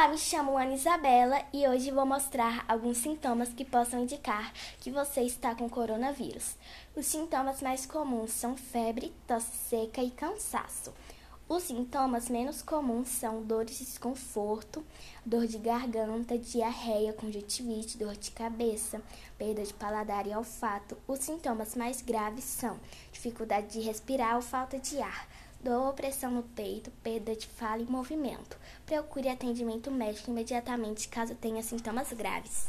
Olá, me chamo Ana Isabela e hoje vou mostrar alguns sintomas que possam indicar que você está com coronavírus. Os sintomas mais comuns são febre, tosse seca e cansaço. Os sintomas menos comuns são dores de desconforto, dor de garganta, diarreia, conjuntivite, dor de cabeça, perda de paladar e olfato. Os sintomas mais graves são dificuldade de respirar ou falta de ar dor, pressão no peito, perda de fala e movimento. Procure atendimento médico imediatamente caso tenha sintomas graves.